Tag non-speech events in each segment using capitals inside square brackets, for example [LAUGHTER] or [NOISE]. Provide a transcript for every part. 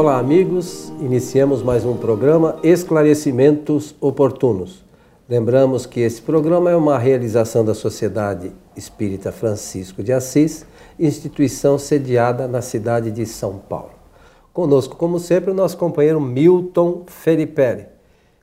Olá, amigos. Iniciamos mais um programa Esclarecimentos Oportunos. Lembramos que esse programa é uma realização da Sociedade Espírita Francisco de Assis, instituição sediada na cidade de São Paulo. Conosco, como sempre, o nosso companheiro Milton Felipe.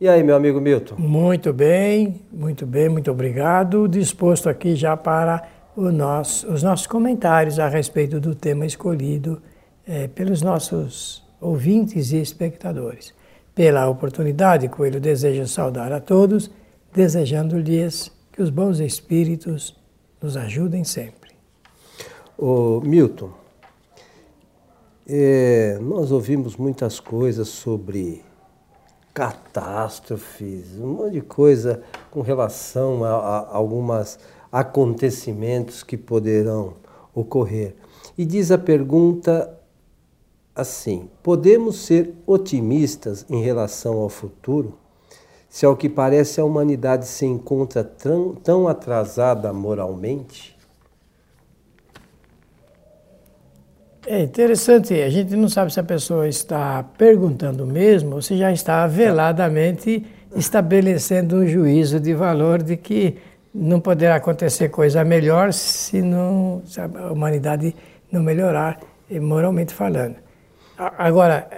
E aí, meu amigo Milton? Muito bem, muito bem, muito obrigado. Disposto aqui já para nosso, os nossos comentários a respeito do tema escolhido é, pelos nossos ouvintes e espectadores. Pela oportunidade, Coelho deseja saudar a todos, desejando-lhes que os bons espíritos nos ajudem sempre. O Milton, é, nós ouvimos muitas coisas sobre catástrofes, um monte de coisa com relação a, a alguns acontecimentos que poderão ocorrer. E diz a pergunta assim: podemos ser otimistas em relação ao futuro? Se ao que parece a humanidade se encontra tão, atrasada moralmente? É interessante, a gente não sabe se a pessoa está perguntando mesmo ou se já está veladamente estabelecendo um juízo de valor de que não poderá acontecer coisa melhor se, não, se a humanidade não melhorar moralmente falando. Agora,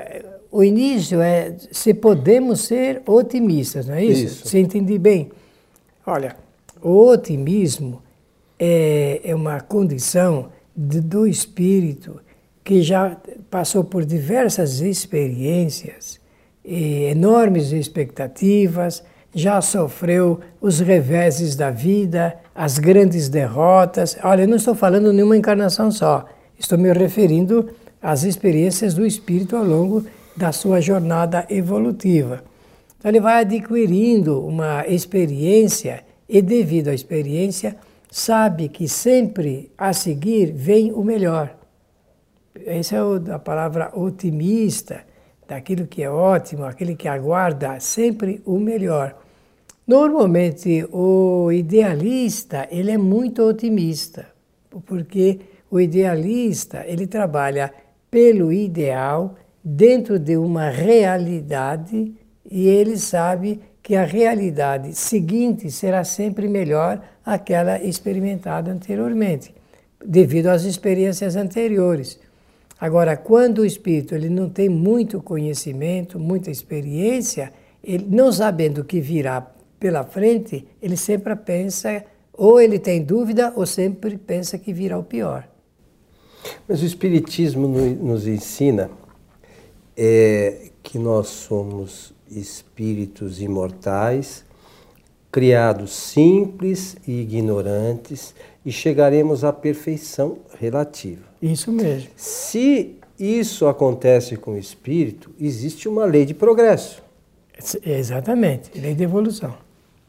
o início é se podemos ser otimistas, não é isso? isso. Você entende bem? Olha, o otimismo é, é uma condição de, do espírito que já passou por diversas experiências, enormes expectativas, já sofreu os reveses da vida, as grandes derrotas. Olha, eu não estou falando nenhuma encarnação só, estou me referindo as experiências do espírito ao longo da sua jornada evolutiva. Então, ele vai adquirindo uma experiência e, devido à experiência, sabe que sempre a seguir vem o melhor. Essa é a palavra otimista, daquilo que é ótimo, aquele que aguarda sempre o melhor. Normalmente, o idealista, ele é muito otimista, porque o idealista, ele trabalha pelo ideal dentro de uma realidade e ele sabe que a realidade seguinte será sempre melhor àquela experimentada anteriormente, devido às experiências anteriores. Agora, quando o espírito ele não tem muito conhecimento, muita experiência, ele não sabendo o que virá pela frente, ele sempre pensa, ou ele tem dúvida, ou sempre pensa que virá o pior. Mas o Espiritismo nos ensina é, que nós somos espíritos imortais, criados simples e ignorantes, e chegaremos à perfeição relativa. Isso mesmo. Se isso acontece com o espírito, existe uma lei de progresso. Exatamente, lei de evolução.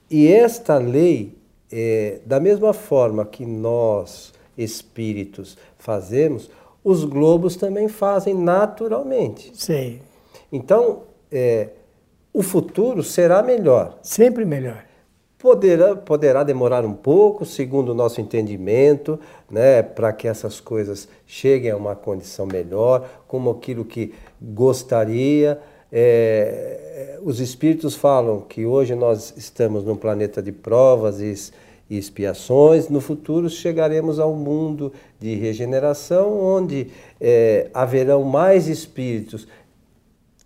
E esta lei, é, da mesma forma que nós espíritos fazemos, os globos também fazem naturalmente. Sim. Então, é, o futuro será melhor. Sempre melhor. Poderá, poderá demorar um pouco, segundo o nosso entendimento, né, para que essas coisas cheguem a uma condição melhor, como aquilo que gostaria. É, os espíritos falam que hoje nós estamos num planeta de provas e e expiações. No futuro chegaremos ao mundo de regeneração, onde é, haverão mais espíritos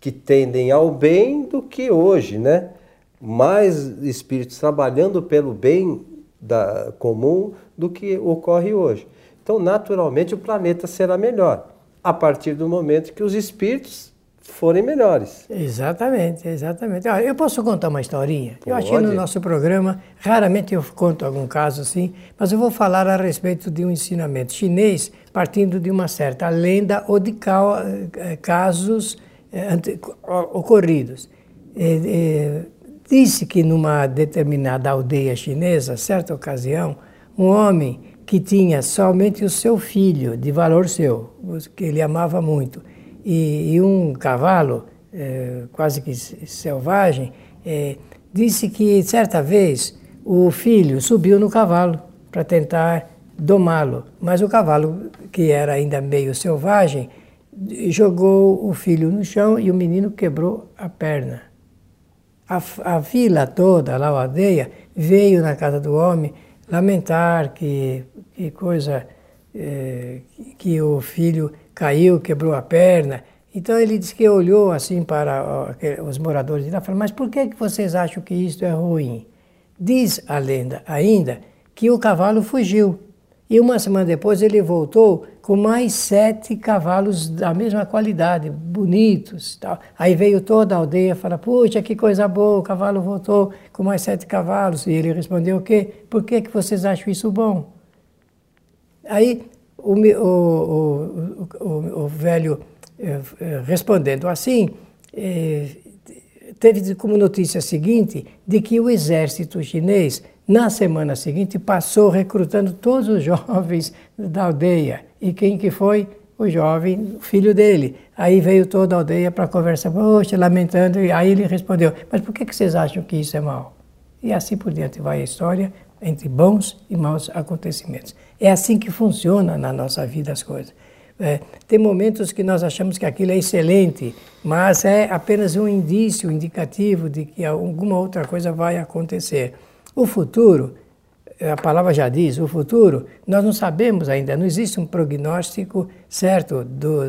que tendem ao bem do que hoje, né? Mais espíritos trabalhando pelo bem da, comum do que ocorre hoje. Então, naturalmente, o planeta será melhor a partir do momento que os espíritos forem melhores. Exatamente, exatamente. eu posso contar uma historinha? Pode. Eu acho que no nosso programa, raramente eu conto algum caso assim, mas eu vou falar a respeito de um ensinamento chinês partindo de uma certa lenda ou de eh, casos eh, ocorridos. Disse que numa determinada aldeia chinesa, certa ocasião, um homem que tinha somente o seu filho, de valor seu, que ele amava muito, e, e um cavalo, é, quase que selvagem, é, disse que certa vez o filho subiu no cavalo para tentar domá-lo, mas o cavalo, que era ainda meio selvagem, jogou o filho no chão e o menino quebrou a perna. A, a vila toda, lá a aldeia, veio na casa do homem lamentar que, que coisa, é, que o filho caiu, quebrou a perna. Então ele disse que olhou assim para os moradores de lá e falou, mas por que, que vocês acham que isso é ruim? Diz a lenda ainda que o cavalo fugiu. E uma semana depois ele voltou com mais sete cavalos da mesma qualidade, bonitos. Tal. Aí veio toda a aldeia falou, puxa, que coisa boa, o cavalo voltou com mais sete cavalos. E ele respondeu o quê? Por que, que vocês acham isso bom? Aí o, o, o, o velho eh, eh, respondendo assim, eh, teve como notícia seguinte de que o exército chinês na semana seguinte, passou recrutando todos os [LAUGHS] jovens da aldeia. E quem que foi? O jovem, filho dele. Aí veio toda a aldeia para conversar, poxa, lamentando. E aí ele respondeu, mas por que, que vocês acham que isso é mal? E assim por diante vai a história entre bons e maus acontecimentos. É assim que funciona na nossa vida as coisas. É, tem momentos que nós achamos que aquilo é excelente, mas é apenas um indício, indicativo de que alguma outra coisa vai acontecer. O futuro, a palavra já diz, o futuro, nós não sabemos ainda, não existe um prognóstico certo, do,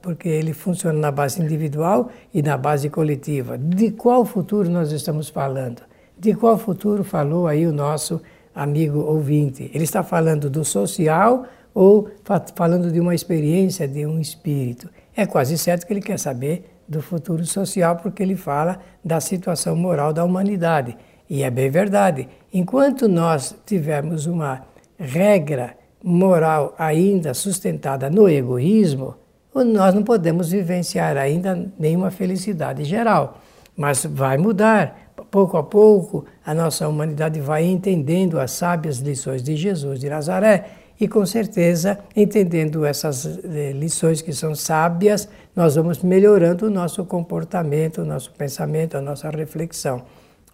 porque ele funciona na base individual e na base coletiva. De qual futuro nós estamos falando? De qual futuro falou aí o nosso amigo ouvinte? Ele está falando do social ou falando de uma experiência, de um espírito? É quase certo que ele quer saber do futuro social, porque ele fala da situação moral da humanidade. E é bem verdade. Enquanto nós tivermos uma regra moral ainda sustentada no egoísmo, nós não podemos vivenciar ainda nenhuma felicidade geral. Mas vai mudar. Pouco a pouco, a nossa humanidade vai entendendo as sábias lições de Jesus de Nazaré. E com certeza, entendendo essas eh, lições que são sábias, nós vamos melhorando o nosso comportamento, o nosso pensamento, a nossa reflexão.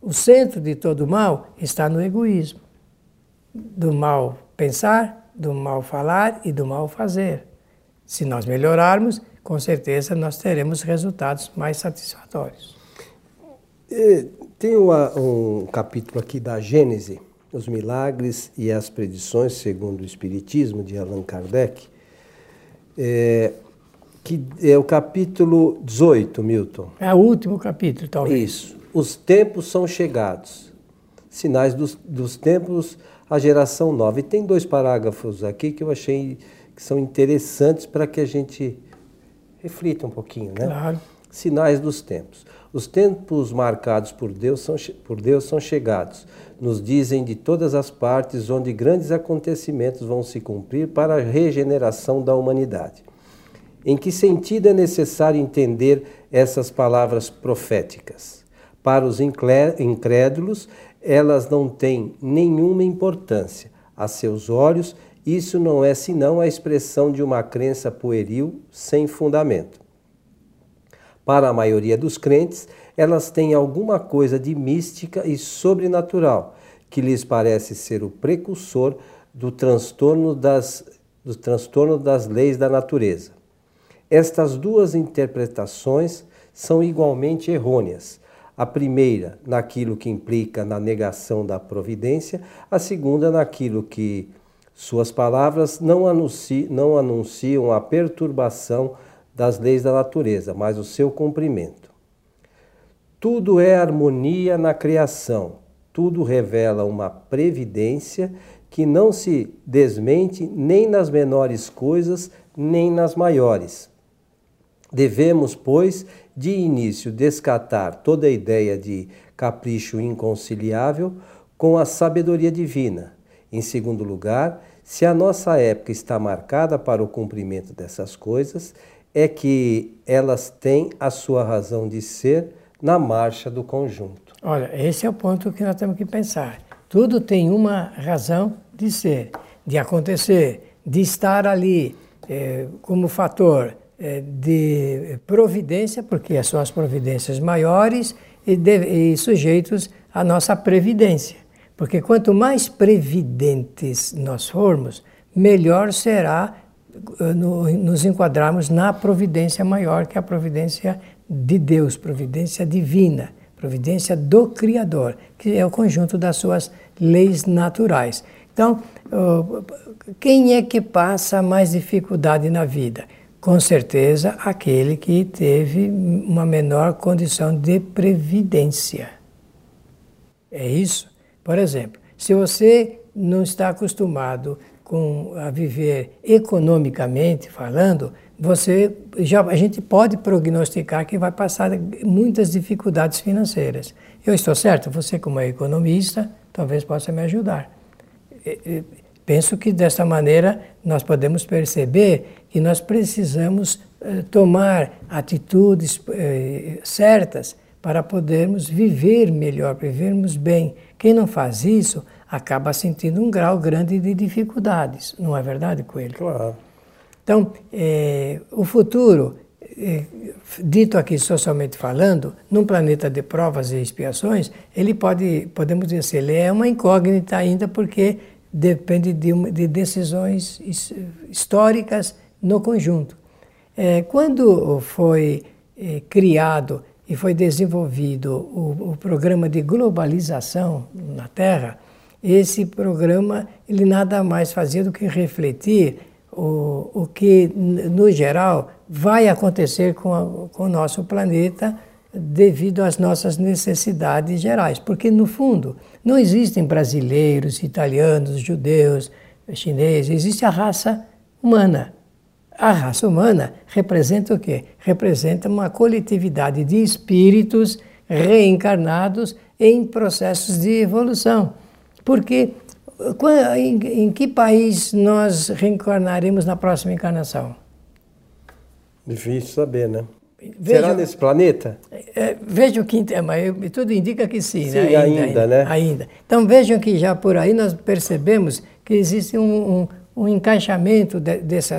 O centro de todo mal está no egoísmo. Do mal pensar, do mal falar e do mal fazer. Se nós melhorarmos, com certeza nós teremos resultados mais satisfatórios. Tem uma, um capítulo aqui da Gênese, os milagres e as predições segundo o Espiritismo, de Allan Kardec, é, que é o capítulo 18, Milton. É o último capítulo, talvez. Isso os tempos são chegados. Sinais dos, dos tempos, a geração nova. E tem dois parágrafos aqui que eu achei que são interessantes para que a gente reflita um pouquinho, né? Claro. Sinais dos tempos. Os tempos marcados por Deus são, por Deus são chegados. Nos dizem de todas as partes onde grandes acontecimentos vão se cumprir para a regeneração da humanidade. Em que sentido é necessário entender essas palavras proféticas? Para os incrédulos, elas não têm nenhuma importância. A seus olhos, isso não é senão a expressão de uma crença pueril sem fundamento. Para a maioria dos crentes, elas têm alguma coisa de mística e sobrenatural, que lhes parece ser o precursor do transtorno das, do transtorno das leis da natureza. Estas duas interpretações são igualmente errôneas a primeira, naquilo que implica na negação da providência, a segunda, naquilo que suas palavras não anunciam, não anunciam a perturbação das leis da natureza, mas o seu cumprimento. Tudo é harmonia na criação, tudo revela uma previdência que não se desmente nem nas menores coisas, nem nas maiores. Devemos, pois, de início, descartar toda a ideia de capricho inconciliável com a sabedoria divina. Em segundo lugar, se a nossa época está marcada para o cumprimento dessas coisas, é que elas têm a sua razão de ser na marcha do conjunto. Olha, esse é o ponto que nós temos que pensar. Tudo tem uma razão de ser, de acontecer, de estar ali eh, como fator é, de providência, porque são as providências maiores e, de, e sujeitos à nossa previdência. Porque quanto mais previdentes nós formos, melhor será nos enquadrarmos na providência maior, que é a providência de Deus, providência divina, providência do Criador, que é o conjunto das suas leis naturais. Então, quem é que passa mais dificuldade na vida? Com certeza, aquele que teve uma menor condição de previdência. É isso? Por exemplo, se você não está acostumado com a viver economicamente falando, você já a gente pode prognosticar que vai passar muitas dificuldades financeiras. Eu estou certo? Você como economista talvez possa me ajudar. Penso que dessa maneira nós podemos perceber que nós precisamos eh, tomar atitudes eh, certas para podermos viver melhor, vivermos bem. Quem não faz isso acaba sentindo um grau grande de dificuldades, não é verdade, Coelho? Claro. Então, é, o futuro, é, dito aqui socialmente falando, num planeta de provas e expiações, ele pode, podemos dizer assim, ele é uma incógnita ainda porque depende de, de decisões históricas no conjunto. É, quando foi é, criado e foi desenvolvido o, o programa de globalização na Terra, esse programa ele nada mais fazia do que refletir o, o que, no geral, vai acontecer com, a, com o nosso planeta devido às nossas necessidades gerais. Porque, no fundo, não existem brasileiros, italianos, judeus, chineses, existe a raça humana. A raça humana representa o quê? Representa uma coletividade de espíritos reencarnados em processos de evolução. Porque em, que país nós reencarnaremos na próxima encarnação? Difícil saber, né? Será nesse planeta? É, vejam que mas tudo indica que sim, sim né? ainda, ainda, né? Ainda. Então vejam que já por aí nós percebemos que existe um, um, um encaixamento de, dessa,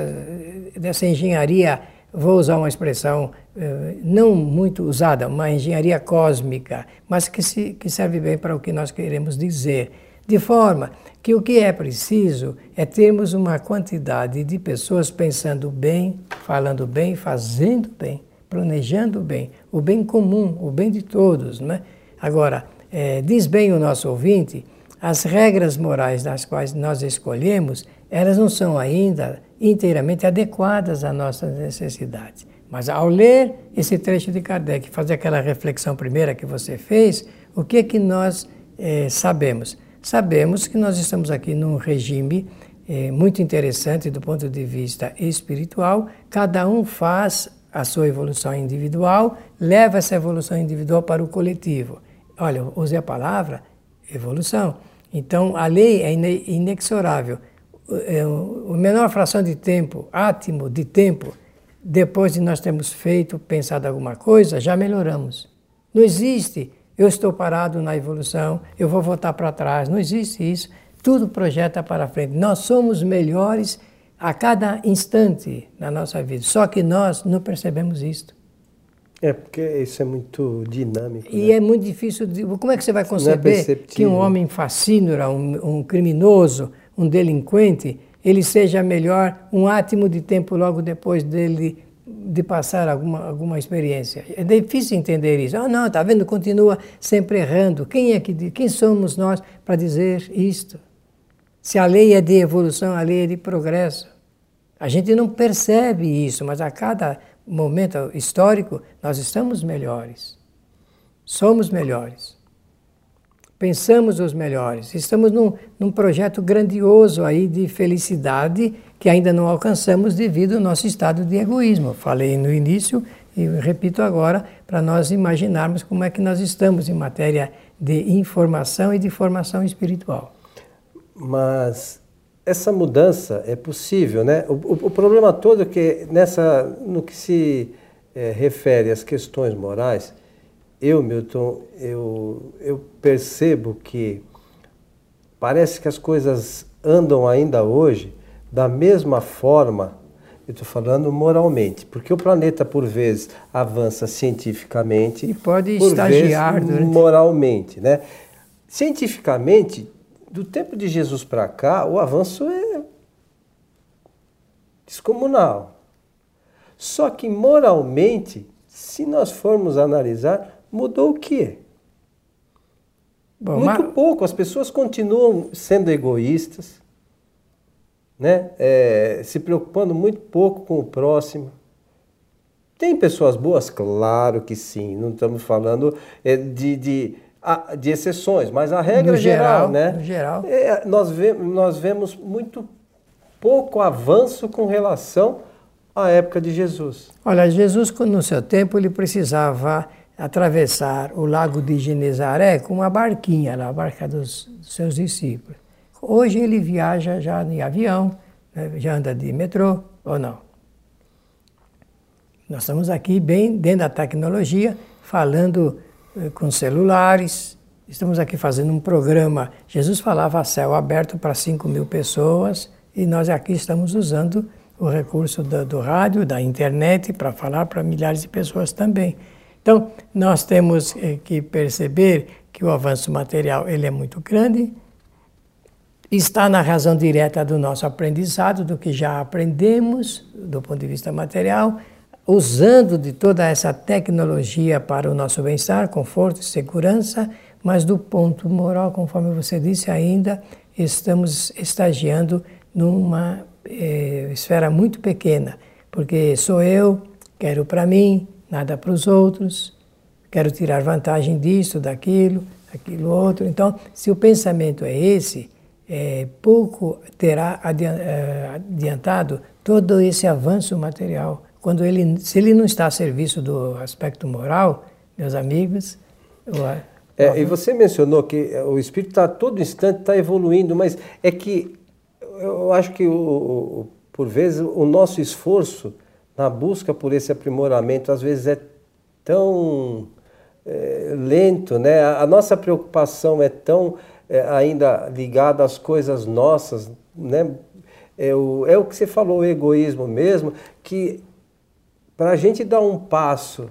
dessa engenharia, vou usar uma expressão eh, não muito usada, uma engenharia cósmica, mas que, se, que serve bem para o que nós queremos dizer de forma que o que é preciso é termos uma quantidade de pessoas pensando bem, falando bem, fazendo bem, planejando bem, o bem comum, o bem de todos. Né? Agora, é, diz bem o nosso ouvinte, as regras morais das quais nós escolhemos, elas não são ainda inteiramente adequadas às nossas necessidades. Mas ao ler esse trecho de Kardec, fazer aquela reflexão primeira que você fez, o que é que nós é, sabemos? Sabemos que nós estamos aqui num regime é, muito interessante do ponto de vista espiritual, cada um faz a sua evolução individual, leva essa evolução individual para o coletivo. Olha, usei a palavra evolução. Então, a lei é inexorável. A menor fração de tempo, átimo de tempo, depois de nós termos feito, pensado alguma coisa, já melhoramos. Não existe eu estou parado na evolução, eu vou voltar para trás. Não existe isso. Tudo projeta para frente. Nós somos melhores a cada instante na nossa vida. Só que nós não percebemos isso. É, porque isso é muito dinâmico. E né? é muito difícil. De, como é que você vai é conceber é que um homem fascínora, um, um criminoso, um delinquente, ele seja melhor um átimo de tempo logo depois dele de passar alguma, alguma experiência. É difícil entender isso. Ah, não, está vendo, continua sempre errando. Quem é que quem somos nós para dizer isto? Se a lei é de evolução, a lei é de progresso. A gente não percebe isso, mas a cada momento histórico nós estamos melhores. Somos melhores. Pensamos os melhores. Estamos num, num projeto grandioso aí de felicidade que ainda não alcançamos devido ao nosso estado de egoísmo. Falei no início e repito agora para nós imaginarmos como é que nós estamos em matéria de informação e de formação espiritual. Mas essa mudança é possível, né? O, o, o problema todo é que nessa, no que se é, refere às questões morais, eu, Milton, eu, eu percebo que parece que as coisas andam ainda hoje da mesma forma, eu estou falando moralmente, porque o planeta por vezes avança cientificamente e pode por estagiar vezes, durante... moralmente, né? Cientificamente, do tempo de Jesus para cá, o avanço é descomunal. Só que moralmente, se nós formos analisar, mudou o quê? Bom, Muito mas... pouco. As pessoas continuam sendo egoístas, né? É, se preocupando muito pouco com o próximo. Tem pessoas boas? Claro que sim. Não estamos falando é, de, de, de exceções, mas a regra no geral, geral, né? No geral. É, nós, vemos, nós vemos muito pouco avanço com relação à época de Jesus. Olha, Jesus, no seu tempo, ele precisava atravessar o lago de Genezaré com uma barquinha, a barca dos seus discípulos. Hoje ele viaja já em avião, né, já anda de metrô ou não. Nós estamos aqui bem dentro da tecnologia, falando eh, com celulares, estamos aqui fazendo um programa. Jesus falava céu aberto para 5 mil pessoas e nós aqui estamos usando o recurso do, do rádio, da internet, para falar para milhares de pessoas também. Então, nós temos eh, que perceber que o avanço material ele é muito grande, está na razão direta do nosso aprendizado, do que já aprendemos do ponto de vista material, usando de toda essa tecnologia para o nosso bem-estar, conforto e segurança, mas do ponto moral, conforme você disse ainda, estamos estagiando numa eh, esfera muito pequena, porque sou eu, quero para mim, nada para os outros, quero tirar vantagem disso, daquilo, aquilo outro. Então, se o pensamento é esse, é, pouco terá eh, adiantado todo esse avanço material quando ele, se ele não está a serviço do aspecto moral, meus amigos. é, e você mencionou que o espírito está todo instante está evoluindo, mas é que eu acho que o, o, por vezes o nosso esforço na busca por esse aprimoramento às vezes é tão é, lento, né? A, nossa preocupação é tão é, ainda ligada às coisas nossas, né? É o, é o que você falou, o egoísmo mesmo, que para a gente dar um passo,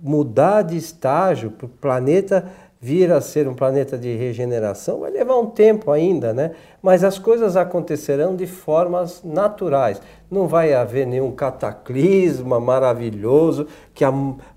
mudar de estágio para o planeta vir a ser um planeta de regeneração, vai levar um tempo ainda, né? Mas as coisas acontecerão de formas naturais. Não vai haver nenhum cataclisma maravilhoso que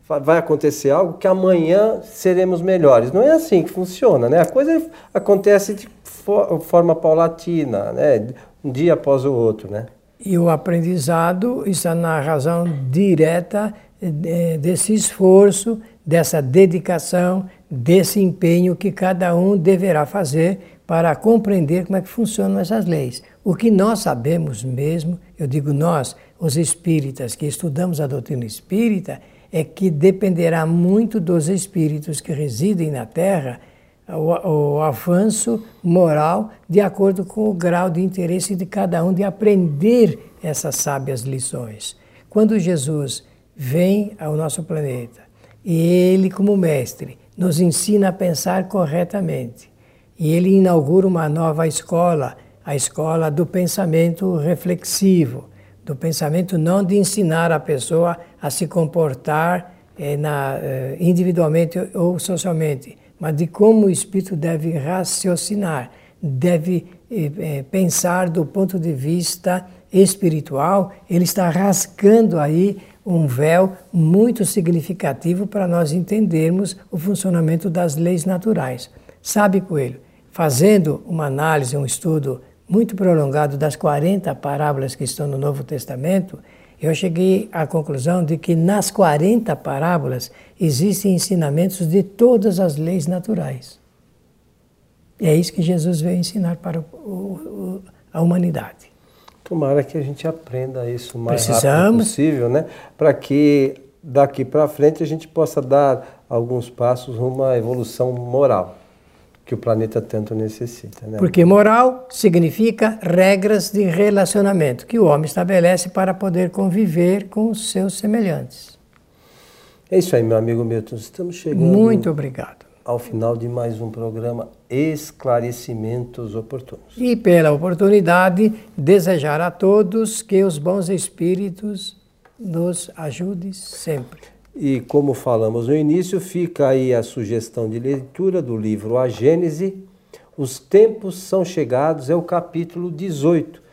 vai acontecer algo que amanhã seremos melhores. Não é assim que funciona, né? A coisa acontece de for, forma paulatina, né? Um dia após o outro, né? E o aprendizado está na razão direta eh, desse esforço, dessa dedicação, desse empenho que cada um deverá fazer para compreender como é que funcionam essas leis. O que nós sabemos mesmo, eu digo nós, os espíritas que estudamos a doutrina espírita, é que dependerá muito dos espíritos que residem na Terra o, o, avanço moral de acordo com o grau de interesse de cada um de aprender essas sábias lições. Quando Jesus vem ao nosso planeta e ele, como mestre, nos ensina a pensar corretamente, e ele inaugura uma nova escola, a escola do pensamento reflexivo, do pensamento não de ensinar a pessoa a se comportar eh, na, eh, individualmente ou socialmente, mas de como o espírito deve raciocinar, deve eh, eh, pensar do ponto de vista espiritual, ele está rascando aí um véu muito significativo para nós entendermos o funcionamento das leis naturais. Sabe, Coelho, fazendo uma análise, um estudo muito prolongado das 40 parábolas que estão no Novo Testamento, eu cheguei à conclusão de que nas 40 parábolas existem ensinamentos de todas as leis naturais. E é isso que Jesus veio ensinar para o, o, a humanidade. Tomara que a gente aprenda isso o mais Precisamos. rápido possível, né? Para que daqui para frente a gente possa dar alguns passos rumo à evolução moral que o planeta tanto necessita. Né? Porque moral significa regras de relacionamento que o homem estabelece para poder conviver com os seus semelhantes. É isso aí, meu amigo Milton. Estamos chegando. Muito obrigado. Ao final de mais um programa Esclarecimentos Oportunos. E pela oportunidade, desejar a todos que os bons espíritos nos ajudem sempre. E como falamos no início, fica aí a sugestão de leitura do livro A Gênese. Os tempos são chegados, é o capítulo 18.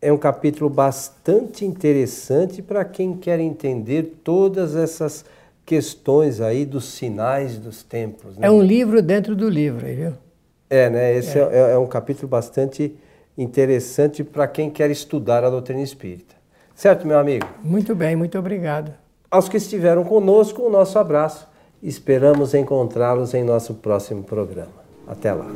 é um capítulo bastante interessante para quem quer entender todas essas questões aí dos sinais dos tempos. Né? É um livro dentro do livro, viu? É, né? Esse é, é, é um capítulo bastante interessante para quem quer estudar a doutrina espírita. Certo, meu amigo? Muito bem, muito obrigado. Aos que estiveram conosco, o nosso abraço. Esperamos encontrá-los em nosso próximo programa. Até lá.